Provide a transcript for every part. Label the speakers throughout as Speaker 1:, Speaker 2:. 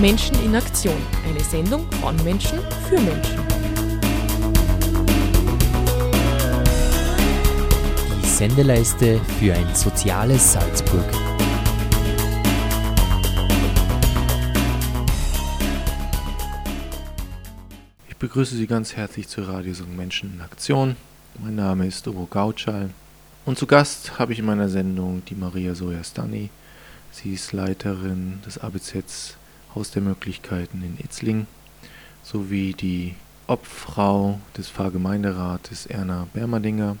Speaker 1: Menschen in Aktion. Eine Sendung von Menschen für Menschen.
Speaker 2: Die Sendeleiste für ein soziales Salzburg.
Speaker 3: Ich begrüße Sie ganz herzlich zur Radiosendung Menschen in Aktion. Mein Name ist Ugo Gautschal und zu Gast habe ich in meiner Sendung die Maria Sojastani. Sie ist Leiterin des ABZs Haus der Möglichkeiten in Itzling sowie die Obfrau des Pfarrgemeinderates Erna Bermerdinger.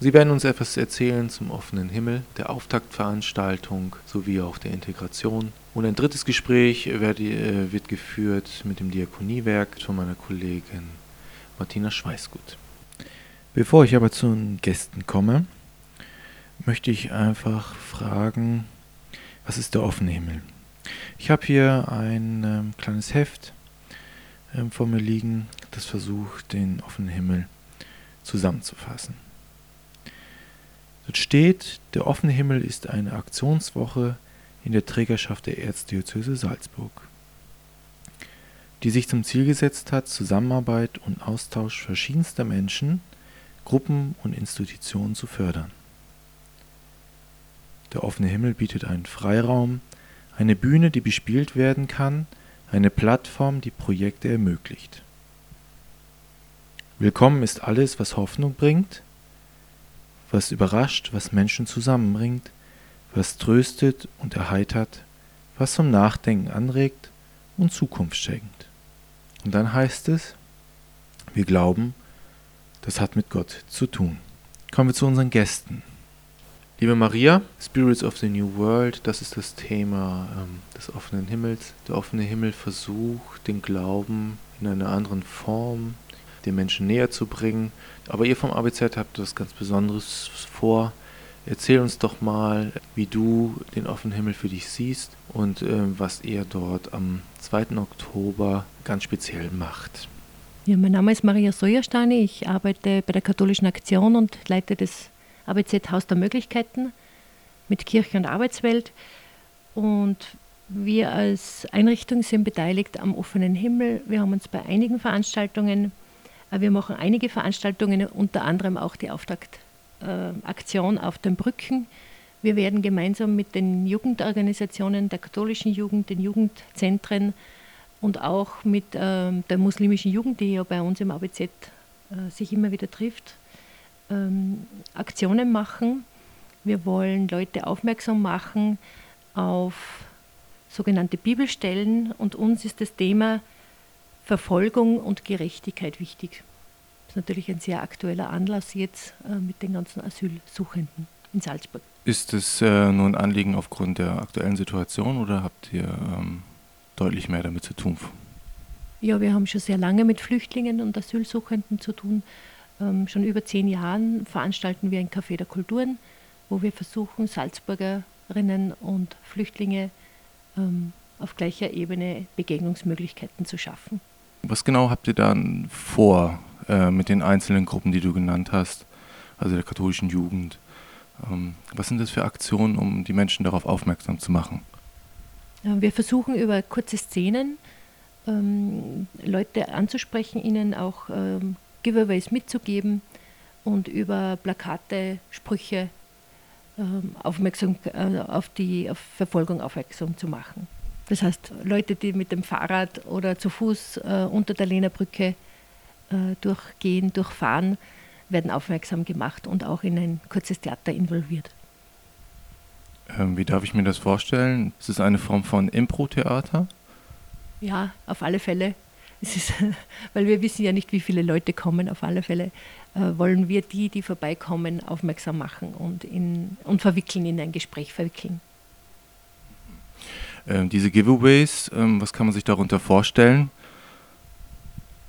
Speaker 3: Sie werden uns etwas erzählen zum offenen Himmel, der Auftaktveranstaltung sowie auch der Integration. Und ein drittes Gespräch wird, äh, wird geführt mit dem Diakoniewerk von meiner Kollegin Martina Schweißgut. Bevor ich aber zu den Gästen komme, möchte ich einfach fragen, was ist der offene Himmel? Ich habe hier ein ähm, kleines Heft ähm, vor mir liegen, das versucht, den offenen Himmel zusammenzufassen. Dort steht, der offene Himmel ist eine Aktionswoche in der Trägerschaft der Erzdiözese Salzburg, die sich zum Ziel gesetzt hat, Zusammenarbeit und Austausch verschiedenster Menschen, Gruppen und Institutionen zu fördern. Der offene Himmel bietet einen Freiraum, eine Bühne, die bespielt werden kann, eine Plattform, die Projekte ermöglicht. Willkommen ist alles, was Hoffnung bringt, was überrascht, was Menschen zusammenbringt, was tröstet und erheitert, was zum Nachdenken anregt und Zukunft schenkt. Und dann heißt es, wir glauben, das hat mit Gott zu tun. Kommen wir zu unseren Gästen. Liebe Maria, Spirits of the New World, das ist das Thema ähm, des offenen Himmels. Der offene Himmel versucht, den Glauben in einer anderen Form den Menschen näher zu bringen. Aber ihr vom ABZ habt etwas ganz Besonderes vor. Erzähl uns doch mal, wie du den offenen Himmel für dich siehst und ähm, was ihr dort am 2. Oktober ganz speziell macht.
Speaker 4: Ja, mein Name ist Maria Sojersteine. Ich arbeite bei der Katholischen Aktion und leite das ABZ Haus der Möglichkeiten mit Kirche und Arbeitswelt. Und wir als Einrichtung sind beteiligt am offenen Himmel. Wir haben uns bei einigen Veranstaltungen, äh, wir machen einige Veranstaltungen, unter anderem auch die Auftaktaktion auf den Brücken. Wir werden gemeinsam mit den Jugendorganisationen der katholischen Jugend, den Jugendzentren und auch mit ähm, der muslimischen Jugend, die ja bei uns im ABZ äh, sich immer wieder trifft, ähm, Aktionen machen. Wir wollen Leute aufmerksam machen auf sogenannte Bibelstellen und uns ist das Thema Verfolgung und Gerechtigkeit wichtig. Das ist natürlich ein sehr aktueller Anlass jetzt äh, mit den ganzen Asylsuchenden in Salzburg.
Speaker 3: Ist es äh, nur ein Anliegen aufgrund der aktuellen Situation oder habt ihr ähm, deutlich mehr damit zu tun?
Speaker 4: Ja, wir haben schon sehr lange mit Flüchtlingen und Asylsuchenden zu tun. Ähm, schon über zehn Jahren veranstalten wir ein Café der Kulturen, wo wir versuchen, Salzburgerinnen und Flüchtlinge ähm, auf gleicher Ebene Begegnungsmöglichkeiten zu schaffen.
Speaker 3: Was genau habt ihr dann vor äh, mit den einzelnen Gruppen, die du genannt hast, also der katholischen Jugend? Ähm, was sind das für Aktionen, um die Menschen darauf aufmerksam zu machen?
Speaker 4: Wir versuchen über kurze Szenen ähm, Leute anzusprechen, ihnen auch ähm, Giveaways mitzugeben und über Plakate, Sprüche ähm, aufmerksam, äh, auf die auf Verfolgung aufmerksam zu machen. Das heißt, Leute, die mit dem Fahrrad oder zu Fuß äh, unter der Lehnerbrücke äh, durchgehen, durchfahren, werden aufmerksam gemacht und auch in ein kurzes Theater involviert.
Speaker 3: Ähm, wie darf ich mir das vorstellen? Ist es eine Form von Impro-Theater?
Speaker 4: Ja, auf alle Fälle. Ist, weil wir wissen ja nicht, wie viele Leute kommen. Auf alle Fälle äh, wollen wir die, die vorbeikommen, aufmerksam machen und, in, und verwickeln in ein Gespräch verwickeln.
Speaker 3: Ähm, diese Giveaways, ähm, was kann man sich darunter vorstellen?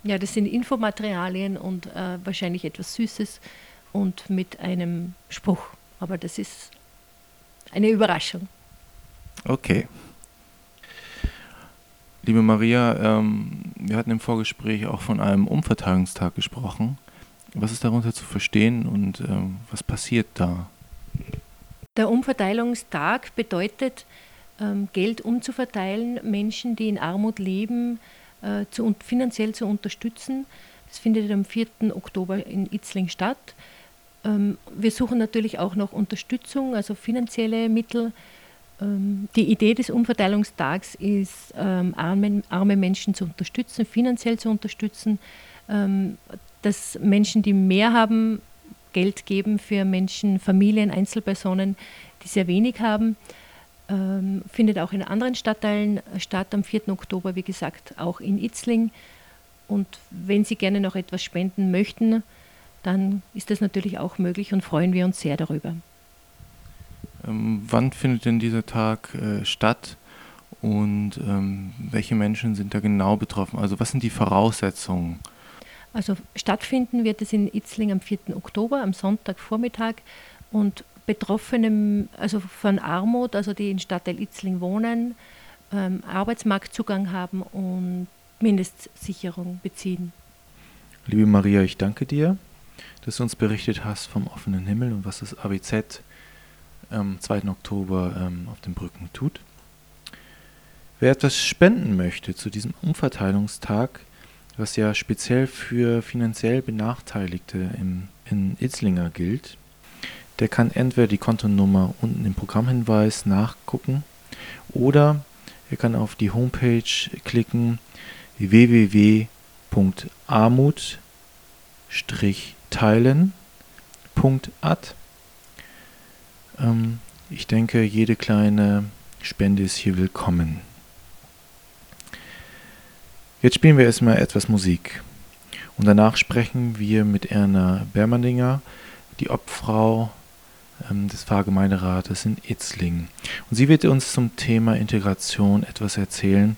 Speaker 4: Ja, das sind Infomaterialien und äh, wahrscheinlich etwas Süßes und mit einem Spruch. Aber das ist eine Überraschung.
Speaker 3: Okay. Liebe Maria, ähm, wir hatten im Vorgespräch auch von einem Umverteilungstag gesprochen. Was ist darunter zu verstehen und ähm, was passiert da?
Speaker 4: Der Umverteilungstag bedeutet, ähm, Geld umzuverteilen, Menschen, die in Armut leben, äh, zu, finanziell zu unterstützen. Das findet am 4. Oktober in Itzling statt. Ähm, wir suchen natürlich auch noch Unterstützung, also finanzielle Mittel. Ähm, die Idee des Umverteilungstags ist, ähm, arme, Menschen zu unterstützen, finanziell zu unterstützen, ähm, dass Menschen, die mehr haben, Geld geben für Menschen, Familien, Einzelpersonen, die sehr wenig haben. Findet auch in anderen Stadtteilen statt am 4. Oktober, wie gesagt, auch in Itzling. Und wenn Sie gerne noch etwas spenden möchten, dann ist das natürlich auch möglich und freuen wir uns sehr darüber.
Speaker 3: Ähm, wann findet denn dieser Tag äh, statt und ähm, welche Menschen sind da genau betroffen? Also was sind die Voraussetzungen?
Speaker 4: Also stattfinden wird es in Itzling am 4. Oktober, am Sonntagvormittag und Betroffene also von Armut, also die in Stadtteil Itzling wohnen, ähm, Arbeitsmarktzugang haben und Mindestsicherung beziehen.
Speaker 3: Liebe Maria, ich danke dir, dass du uns berichtet hast vom offenen Himmel und was das ABZ am 2. Oktober ähm, auf den Brücken tut. Wer etwas spenden möchte zu diesem Umverteilungstag, was ja speziell für finanziell Benachteiligte im, in Itzlinger gilt, der kann entweder die Kontonummer unten im Programmhinweis nachgucken oder er kann auf die Homepage klicken www.armut-teilen.at. Ähm, ich denke, jede kleine Spende ist hier willkommen. Jetzt spielen wir erstmal etwas Musik. Und danach sprechen wir mit Erna Bermandinger, die Obfrau ähm, des Pfarrgemeinderates in Itzling. Und sie wird uns zum Thema Integration etwas erzählen,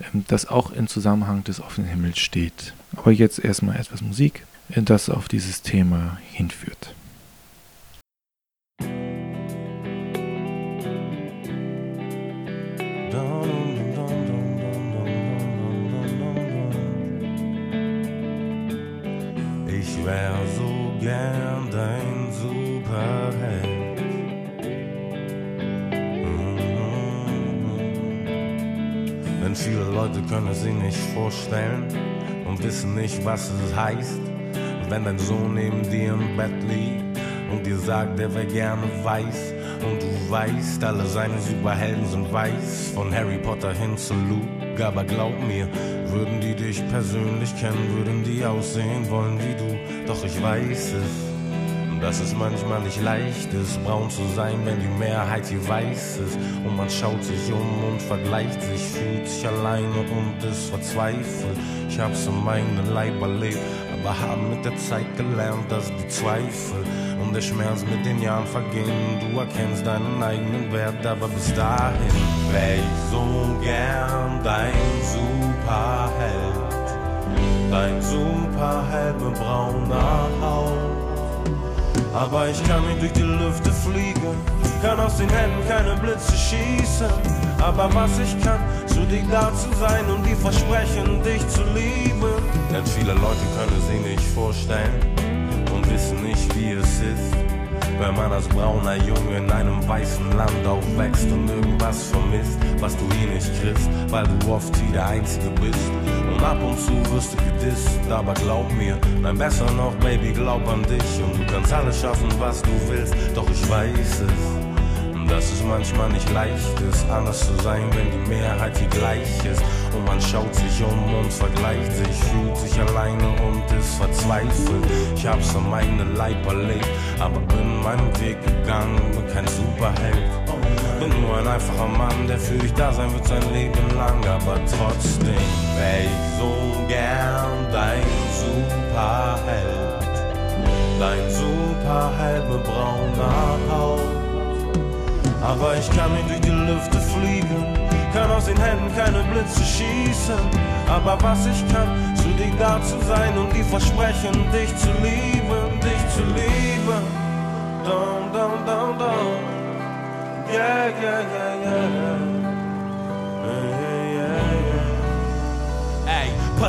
Speaker 3: ähm, das auch im Zusammenhang des offenen Himmels steht. Aber jetzt erstmal etwas Musik, äh, das auf dieses Thema hinführt.
Speaker 5: Was es heißt, wenn dein Sohn neben dir im Bett liegt und dir sagt, er wär gerne weiß. Und du weißt, alle seine Superhelden sind weiß, von Harry Potter hin zu Luke. Aber glaub mir, würden die dich persönlich kennen, würden die aussehen wollen wie du. Doch ich weiß es, dass es manchmal nicht leicht ist, braun zu sein, wenn die Mehrheit hier weiß ist. Und man schaut sich um und vergleicht sich, fühlt sich alleine und ist verzweifelt. Ich hab's in meinem Leib erlebt, aber haben mit der Zeit gelernt, dass die Zweifel und der Schmerz mit den Jahren vergehen. Du erkennst deinen eigenen Wert, aber bis dahin wär ich so gern dein Superheld. Dein Superheld mit brauner Haut. Aber ich kann nicht durch die Lüfte fliegen, kann aus den Händen keine Blitze schießen. Aber was ich kann, zu dir da zu sein und die versprechen, dich zu lieben. Denn viele Leute können sie nicht vorstellen und wissen nicht, wie es ist. Wenn man als brauner Junge in einem weißen Land aufwächst und irgendwas vermisst, was du hier nicht kriegst, weil du oft hier der Einzige bist. Und ab und zu wirst du gedisst, aber glaub mir, nein, besser noch, Baby, glaub an dich. Und du kannst alles schaffen, was du willst, doch ich weiß es dass es manchmal nicht leicht ist, anders zu sein, wenn die Mehrheit hier gleich ist. Und man schaut sich um und vergleicht sich, fühlt sich alleine und ist verzweifelt. Ich hab's an meinem Leib erlebt, aber bin meinen Weg gegangen, bin kein Superheld. Bin nur ein einfacher Mann, der für dich da sein wird sein Leben lang, aber trotzdem wär ich so gern dein Superheld. Dein Superheld mit brauner Haut. Aber ich kann nicht durch die Lüfte fliegen, kann aus den Händen keine Blitze schießen. Aber was ich kann, zu dir da zu sein und die versprechen, dich zu lieben, dich zu lieben.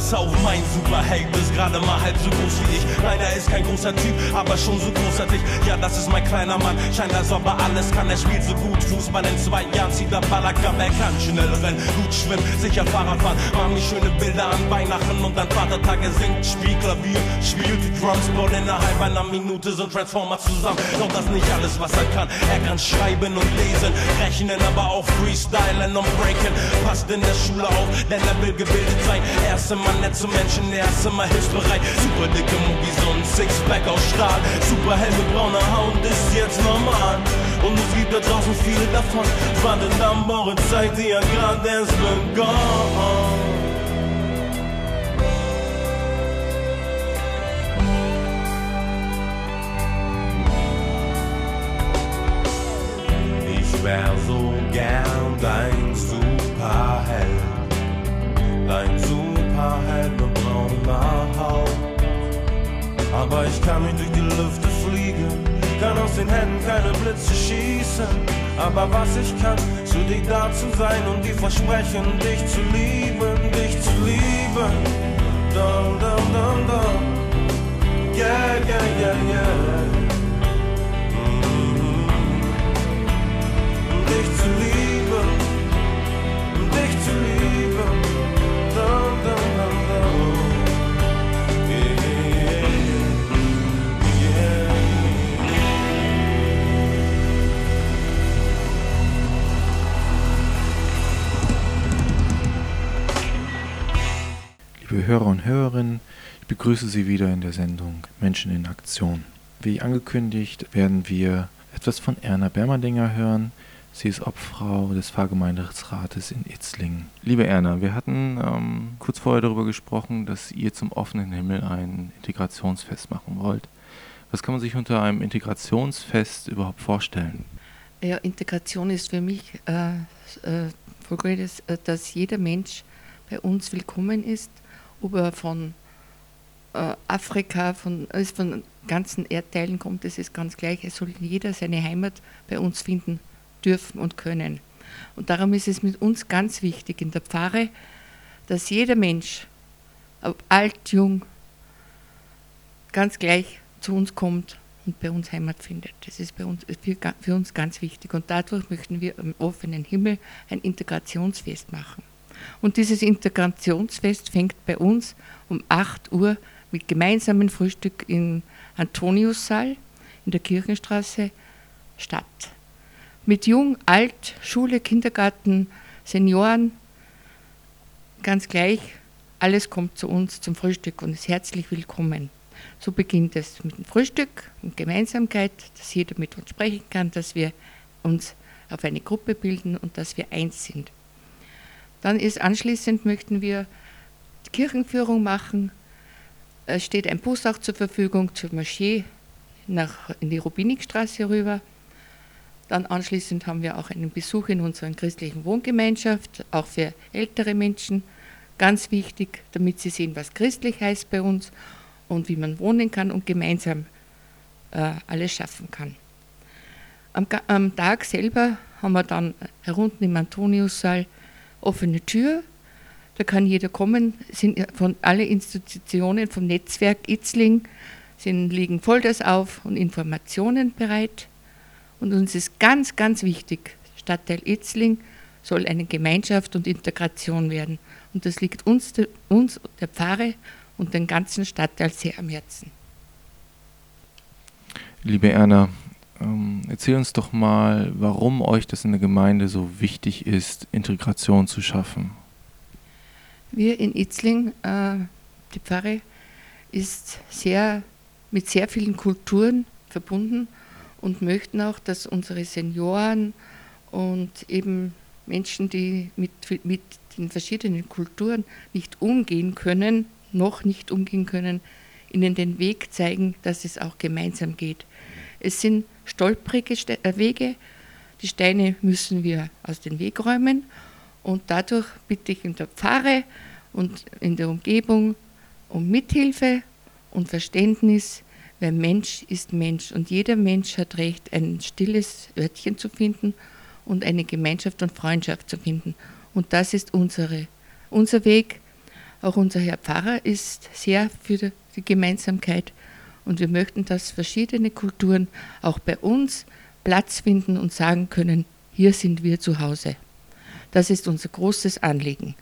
Speaker 5: Pass auf, mein Superheld ist gerade mal halb so groß wie ich. Nein, er ist kein großer Typ, aber schon so großartig. Ja, das ist mein kleiner Mann. Scheint als ob er alles kann. Er spielt so gut Fußball in zwei Jahren, zieht er Ballakab. Er kann schnell rennen, gut schwimmen, sicher Fahrrad fahren. Mami schöne Bilder an Weihnachten und an Vatertag. Er singt, spielt Klavier, spielt die Drums. Baut innerhalb einer Minute so ein Transformer zusammen. Doch das nicht alles, was er kann. Er kann schreiben und lesen, rechnen, aber auch freestylen und breaken. Passt in der Schule auf, denn er will gebildet sein. Er ist immer nett zu Menschen, er ist immer hilfsbereit. Super dicke Muggis und Sixpack aus Stahl. Super hell mit brauner Haut ist jetzt normal. Und es gibt da draußen viele davon. Wartet am Morgen, zeigt dir gerade erst begonnen. Ich wär so gern dein Superheld. Dein Aber ich kann nicht durch die Lüfte fliegen, kann aus den Händen keine Blitze schießen. Aber was ich kann, für dich da zu sein und die versprechen, dich zu lieben, dich zu lieben. Dum, dum, dum, dum. Yeah, yeah, yeah, yeah. Mhm. Dich zu lieben,
Speaker 3: Hörer und Hörerinnen, ich begrüße Sie wieder in der Sendung Menschen in Aktion. Wie angekündigt werden wir etwas von Erna Bermerdinger hören. Sie ist Obfrau des Pfarrgemeinderates in Itzlingen. Liebe Erna, wir hatten ähm, kurz vorher darüber gesprochen, dass ihr zum offenen Himmel ein Integrationsfest machen wollt. Was kann man sich unter einem Integrationsfest überhaupt vorstellen?
Speaker 6: Ja, Integration ist für mich äh, äh, äh, dass jeder Mensch bei uns willkommen ist, ob er von äh, Afrika, von, äh, von ganzen Erdteilen kommt, das ist ganz gleich. Es soll jeder seine Heimat bei uns finden dürfen und können. Und darum ist es mit uns ganz wichtig in der Pfarre, dass jeder Mensch, ob alt, jung, ganz gleich zu uns kommt und bei uns Heimat findet. Das ist bei uns, für, uns ganz wichtig. Und dadurch möchten wir am offenen Himmel ein Integrationsfest machen. Und dieses Integrationsfest fängt bei uns um 8 Uhr mit gemeinsamen Frühstück im Antoniussaal in der Kirchenstraße statt. Mit Jung, Alt, Schule, Kindergarten, Senioren, ganz gleich, alles kommt zu uns zum Frühstück und ist herzlich willkommen. So beginnt es mit dem Frühstück und Gemeinsamkeit, dass jeder mit uns sprechen kann, dass wir uns auf eine Gruppe bilden und dass wir eins sind. Dann ist anschließend möchten wir die Kirchenführung machen. Es steht ein Bus auch zur Verfügung zur Moschee nach, in die Rubinikstraße rüber. Dann anschließend haben wir auch einen Besuch in unserer christlichen Wohngemeinschaft, auch für ältere Menschen. Ganz wichtig, damit sie sehen, was christlich heißt bei uns und wie man wohnen kann und gemeinsam äh, alles schaffen kann. Am, am, Tag selber haben wir dann herunten im Antoniussaal offene Tür. Da kann jeder kommen, sind von alle Institutionen vom Netzwerk Itzling sind, liegen Folders auf und Informationen bereit. Und uns ist ganz, ganz wichtig, Stadtteil Itzling soll eine Gemeinschaft und Integration werden. Und das liegt uns, der, uns, der Pfarre und den ganzen Stadtteil sehr am Herzen.
Speaker 3: Liebe Erna, ähm, erzähl uns doch mal, warum euch das in der Gemeinde so wichtig ist, Integration zu schaffen.
Speaker 6: Wir in Itzling, äh, die Pfarre, ist sehr, mit sehr vielen Kulturen verbunden und möchten auch, dass unsere Senioren und eben Menschen, die mit, mit den verschiedenen Kulturen nicht umgehen können, noch nicht umgehen können, ihnen den Weg zeigen, dass es auch gemeinsam geht. Es sind stolprige äh, Wege, die Steine müssen wir aus dem Weg räumen. Und dadurch bitte ich in der Pfarre und in der Umgebung um Mithilfe und Verständnis, weil Mensch ist Mensch. Und jeder Mensch hat Recht, ein stilles Örtchen zu finden und eine Gemeinschaft und Freundschaft zu finden. Und das ist unsere, unser Weg, Auch unser Herr Pfarrer ist sehr für die Gemeinsamkeit und wir möchten, dass verschiedene Kulturen auch bei uns Platz finden und sagen können, hier sind wir zu Hause. Das ist unser großes Anliegen.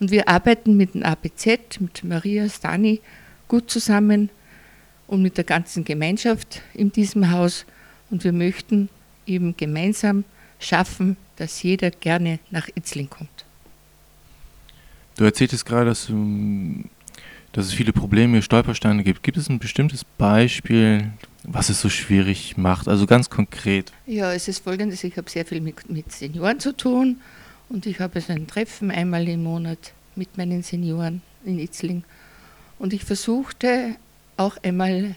Speaker 6: Und wir arbeiten mit dem APZ, mit Maria Stani gut zusammen und mit der ganzen Gemeinschaft in diesem Haus. Und wir möchten eben gemeinsam schaffen, dass jeder gerne nach Itzling kommt.
Speaker 3: Du erzähltest gerade, dass, du, dass es viele Probleme, Stolpersteine gibt. Gibt es ein bestimmtes Beispiel, was es so schwierig macht? Also ganz konkret.
Speaker 6: Ja, es ist folgendes: Ich habe sehr viel mit, mit Senioren zu tun und ich habe so ein Treffen einmal im Monat mit meinen Senioren in Itzling. Und ich versuchte auch einmal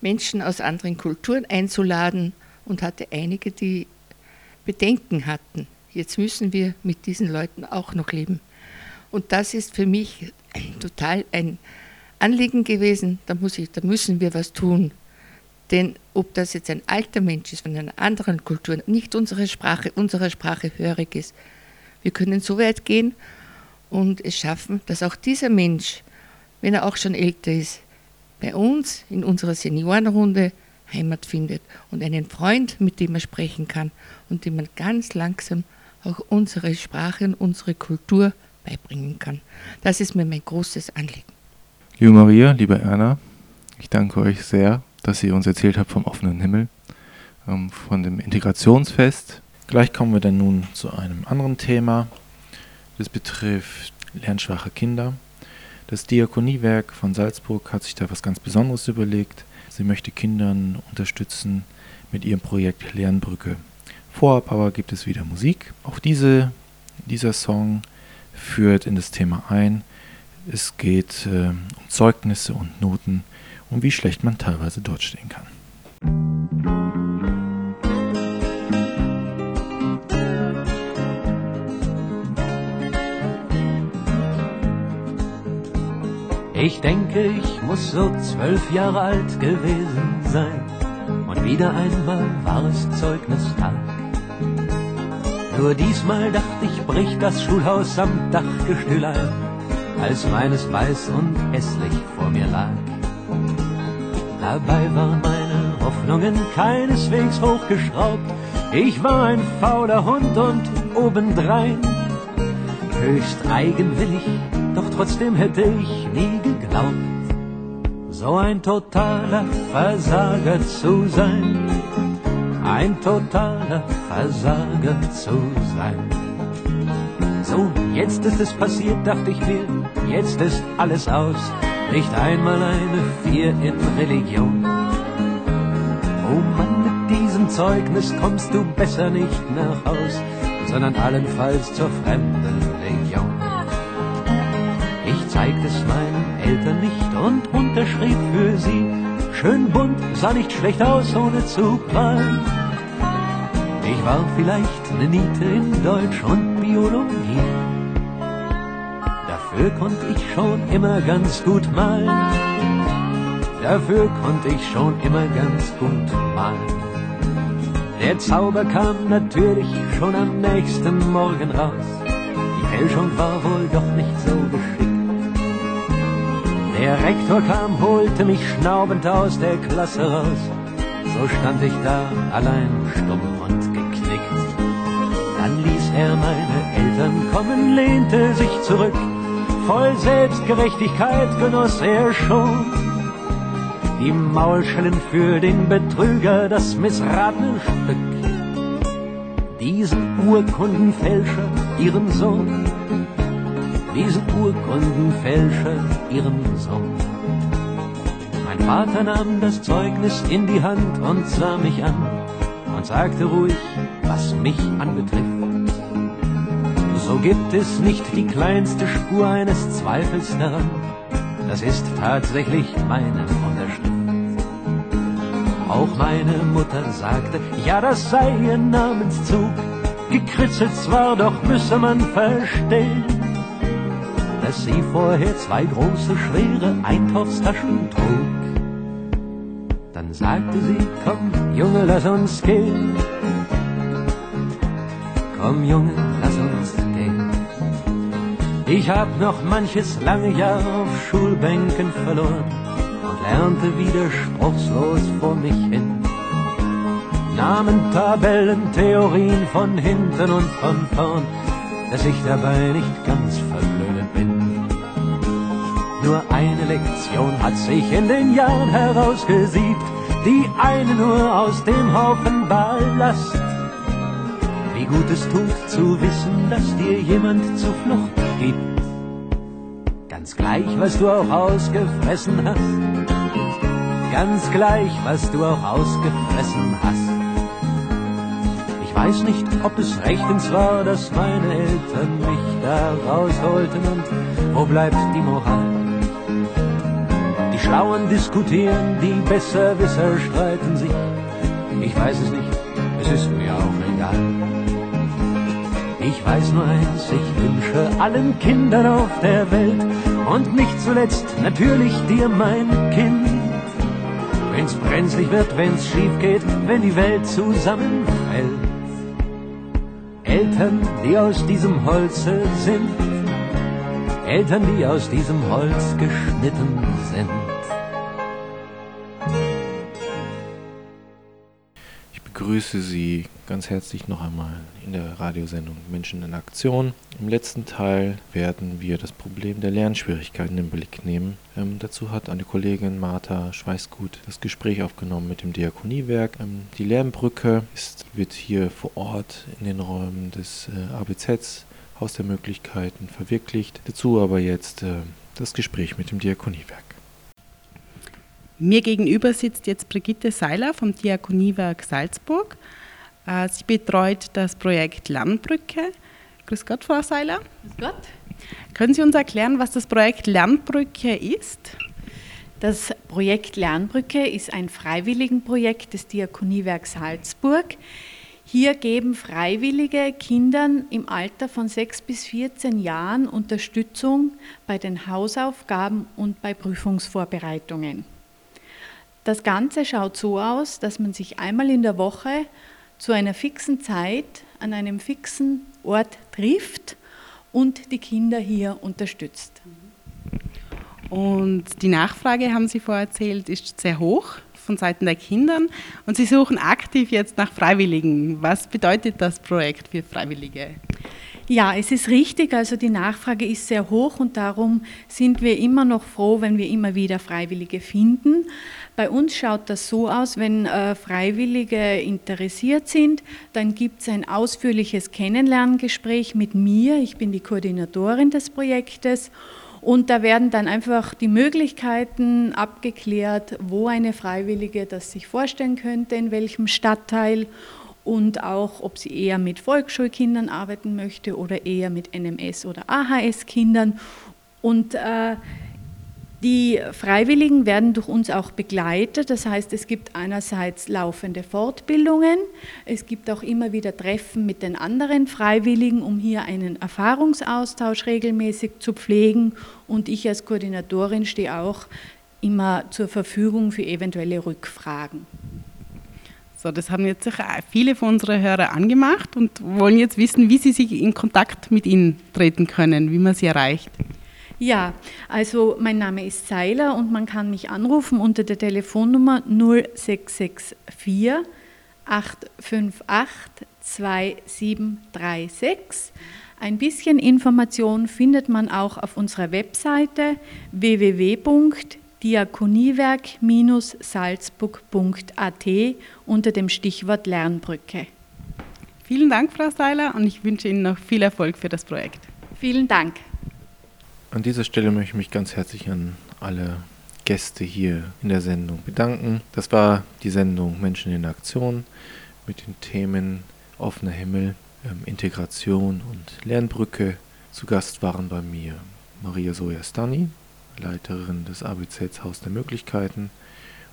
Speaker 6: Menschen aus anderen Kulturen einzuladen und hatte einige, die Bedenken hatten. Jetzt müssen wir mit diesen Leuten auch noch leben. Und das ist für mich total ein Anliegen gewesen, da, muss ich, da müssen wir was tun. Denn ob das jetzt ein alter Mensch ist von einer anderen Kultur, nicht unsere Sprache, unserer Sprache hörig ist, wir können so weit gehen und es schaffen, dass auch dieser Mensch, wenn er auch schon älter ist, bei uns in unserer Seniorenrunde Heimat findet und einen Freund, mit dem er sprechen kann und dem man ganz langsam auch unsere Sprache und unsere Kultur beibringen kann. Das ist mir mein großes Anliegen.
Speaker 3: Liebe Maria, liebe Erna, ich danke euch sehr, dass ihr uns erzählt habt vom offenen Himmel, ähm, von dem Integrationsfest. Gleich kommen wir dann nun zu einem anderen Thema. Das betrifft lernschwache Kinder. Das Diakoniewerk von Salzburg hat sich da was ganz Besonderes überlegt. Sie möchte Kindern unterstützen mit ihrem Projekt Lernbrücke. Vorab aber gibt es wieder Musik. Auch diese, dieser Song führt in das Thema ein. Es geht äh, um Zeugnisse und Noten und wie schlecht man teilweise dort stehen kann.
Speaker 7: Ich denke, ich muss so zwölf Jahre alt gewesen sein. Und wieder einmal war es Zeugnistag. Nur diesmal dachte ich, bricht das Schulhaus am Dachgestühl ein, als meines weiß und hässlich vor mir lag. Dabei waren meine Hoffnungen keineswegs hochgeschraubt. Ich war ein fauler Hund und obendrein höchst eigenwillig, doch trotzdem hätte ich nie geglaubt, so ein totaler Versager zu sein ein totaler Versager zu sein. So, jetzt ist es passiert, dachte ich mir, jetzt ist alles aus, nicht einmal eine Vier in Religion. Oh Mann, mit diesem Zeugnis kommst du besser nicht nach Haus, sondern allenfalls zur fremden Legion. Ich zeigte es meinen Eltern nicht und unterschrieb für sie, schön bunt, sah nicht schlecht aus, ohne zu prallen. Ich war vielleicht eine Niete in Deutsch und Biologie. Dafür konnte ich schon immer ganz gut malen. Dafür konnte ich schon immer ganz gut malen. Der Zauber kam natürlich schon am nächsten Morgen raus. Die Fälschung war wohl doch nicht so geschickt. Der Rektor kam, holte mich schnaubend aus der Klasse raus. So stand ich da allein stumm und dann ließ er meine Eltern kommen, lehnte sich zurück. Voll Selbstgerechtigkeit genoss er schon die Maulschellen für den Betrüger, das missratene Stück. Diesen Urkundenfälscher, ihren Sohn, diesen Urkundenfälscher, ihren Sohn. Mein Vater nahm das Zeugnis in die Hand und sah mich an und sagte ruhig, was mich anbetrifft. Gibt es nicht die kleinste Spur eines Zweifels daran. Das ist tatsächlich meine Unterschrift. Auch meine Mutter sagte, ja, das sei ihr Namenszug. Gekritzelt zwar, doch müsse man verstehen, dass sie vorher zwei große, schwere Einkaufstaschen trug. Dann sagte sie, komm, Junge, lass uns gehen. Komm, Junge, lass uns Ich hab noch manches lange Jahr auf Schulbänken verloren und lernte widerspruchslos vor mich hin. Namen, Tabellen, Theorien von hinten und von vorn, dass ich dabei nicht ganz verblödet bin. Nur eine Lektion hat sich in den Jahren herausgesiebt, die eine nur aus dem Haufen Ballast. Wie gut es tut zu wissen, dass dir jemand zu Flucht gibt. Ganz gleich, was du auch ausgefressen hast. Ganz gleich, was du auch ausgefressen hast. Ich weiß nicht, ob es rechtens war, dass meine Eltern mich da rausholten und wo bleibt die Moral? Die Schlauen diskutieren, die Besserwisser streiten sich. Ich weiß es nicht, es ist mir auch egal. Ich weiß nur eins, ich wünsche allen Kindern auf der Welt und nicht zuletzt natürlich dir, mein Kind. Wenn's brenzlig wird, wenn's schief geht, wenn die Welt zusammenfällt. Eltern, die aus diesem Holze sind, Eltern, die aus diesem Holz geschnitten
Speaker 3: begrüße Sie ganz herzlich noch einmal in der Radiosendung Menschen in Aktion. Im letzten Teil werden wir das Problem der Lernschwierigkeiten in den Blick nehmen. Ähm, dazu hat eine Kollegin Martha Schweißgut das Gespräch aufgenommen mit dem Diakoniewerk. Ähm, die Lernbrücke ist, wird hier vor Ort in den Räumen des äh, ABZs Haus der Möglichkeiten verwirklicht. Dazu aber jetzt äh, das Gespräch mit dem Diakoniewerk.
Speaker 8: Mir gegenüber sitzt jetzt Brigitte Seiler vom Diakoniewerk Salzburg. Äh, sie betreut das Projekt Lernbrücke. Grüß Gott, Frau Seiler.
Speaker 9: Grüß Gott.
Speaker 8: Können Sie uns erklären, was das Projekt Lernbrücke ist?
Speaker 9: Das Projekt Lernbrücke ist ein Freiwilligenprojekt des Diakoniewerks Salzburg. Hier geben Freiwillige Kindern im Alter von 6 bis 14 Jahren Unterstützung bei den Hausaufgaben und bei Prüfungsvorbereitungen. Das Ganze schaut so aus, dass man sich einmal in der Woche zu einer fixen Zeit an einem fixen Ort trifft und die Kinder hier unterstützt.
Speaker 8: Und die Nachfrage, haben Sie vorher erzählt, ist sehr hoch von Seiten der Kinder und Sie suchen aktiv jetzt nach Freiwilligen. Was bedeutet das Projekt für Freiwillige?
Speaker 9: Ja, es ist richtig. Also die Nachfrage ist sehr hoch und darum sind wir immer noch froh, wenn wir immer wieder Freiwillige finden. Bei uns schaut das so aus, wenn äh, Freiwillige interessiert sind, dann gibt es ein ausführliches Kennenlerngespräch mit mir. Ich bin die Koordinatorin des Projektes. Und da werden dann einfach die Möglichkeiten abgeklärt, wo eine Freiwillige das sich vorstellen könnte, in welchem Stadtteil und auch, ob sie eher mit Volksschulkindern arbeiten möchte oder eher mit NMS- oder AHS-Kindern. Und äh, die Freiwilligen werden durch uns auch begleitet. Das heißt, es gibt einerseits laufende Fortbildungen, es gibt auch immer wieder Treffen mit den anderen Freiwilligen, um hier einen Erfahrungsaustausch regelmäßig zu pflegen. Und ich als Koordinatorin stehe auch immer zur Verfügung für eventuelle Rückfragen.
Speaker 8: So, das haben jetzt sicher viele von unseren Hörern angemacht und wollen jetzt wissen, wie sie sich in Kontakt mit Ihnen treten können, wie man sie erreicht.
Speaker 9: Ja, also mein Name ist Seiler und man kann mich anrufen unter der Telefonnummer 0664 858 2736. Ein bisschen Information findet man auch auf unserer Webseite www.diakoniewerk-salzburg.at unter dem Stichwort Lernbrücke.
Speaker 8: Vielen Dank, Frau Seiler, und ich wünsche Ihnen noch viel Erfolg für das Projekt.
Speaker 9: Vielen Dank.
Speaker 3: An dieser Stelle möchte ich mich ganz herzlich an alle Gäste hier in der Sendung bedanken. Das war die Sendung Menschen in Aktion mit den Themen offener Himmel, ähm, Integration und Lernbrücke. Zu Gast waren bei mir Maria Sojastani, Leiterin des ABZs Haus der Möglichkeiten,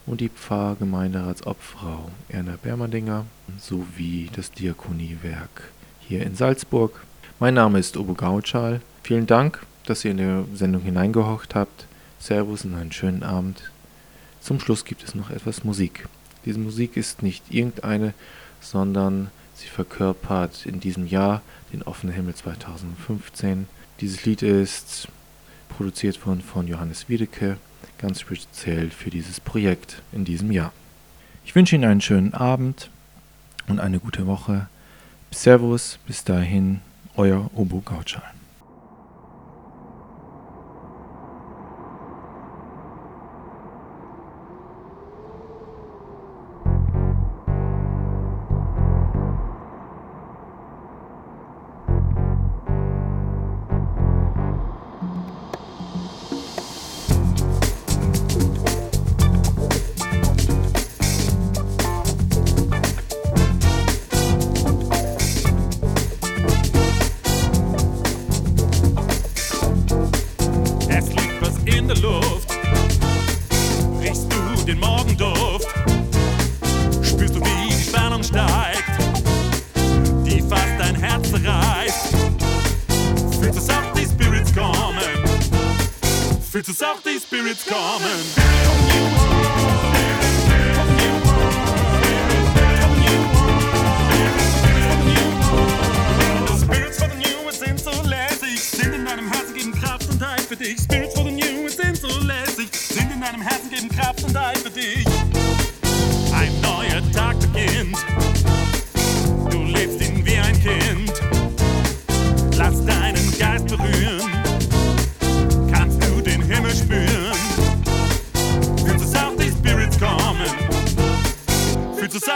Speaker 3: und die Pfarrgemeinderatsobfrau Erna Bermerdinger sowie das Diakoniewerk hier in Salzburg. Mein Name ist Uwe Gautschal. Vielen Dank, dass ihr in der Sendung hineingehorcht habt. Servus und einen schönen Abend. Zum Schluss gibt es noch etwas Musik. Diese Musik ist nicht irgendeine, sondern sie verkörpert in diesem Jahr den offenen Himmel 2015 Dieses Lied ist produziert worden von Johannes Wiedeke, ganz speziell für dieses Projekt in diesem Jahr. Ich wünsche Ihnen einen schönen Abend und eine gute Woche. Servus, bis dahin, euer Obo Gautschal.
Speaker 10: Spirits kommen?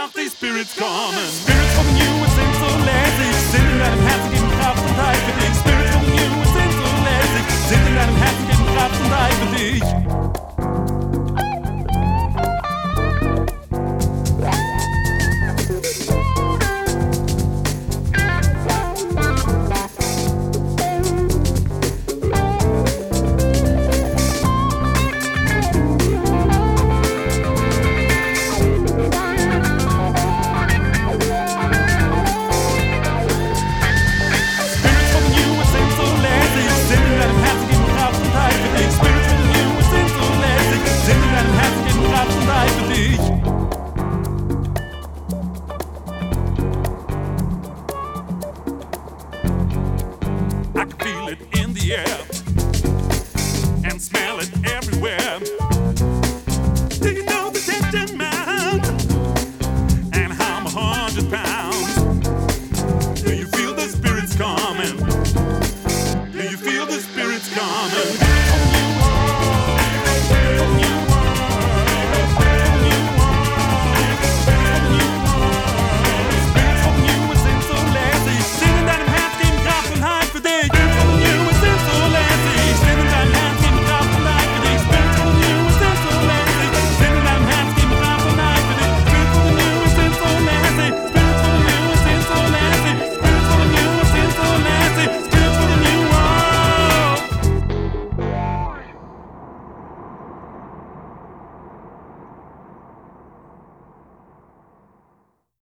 Speaker 10: Auch, die Spirits kommen. Spirits from you, es so. Spirits from you, es sind so lässig, sind in deinem Herzen, geben Kraft und Halt für.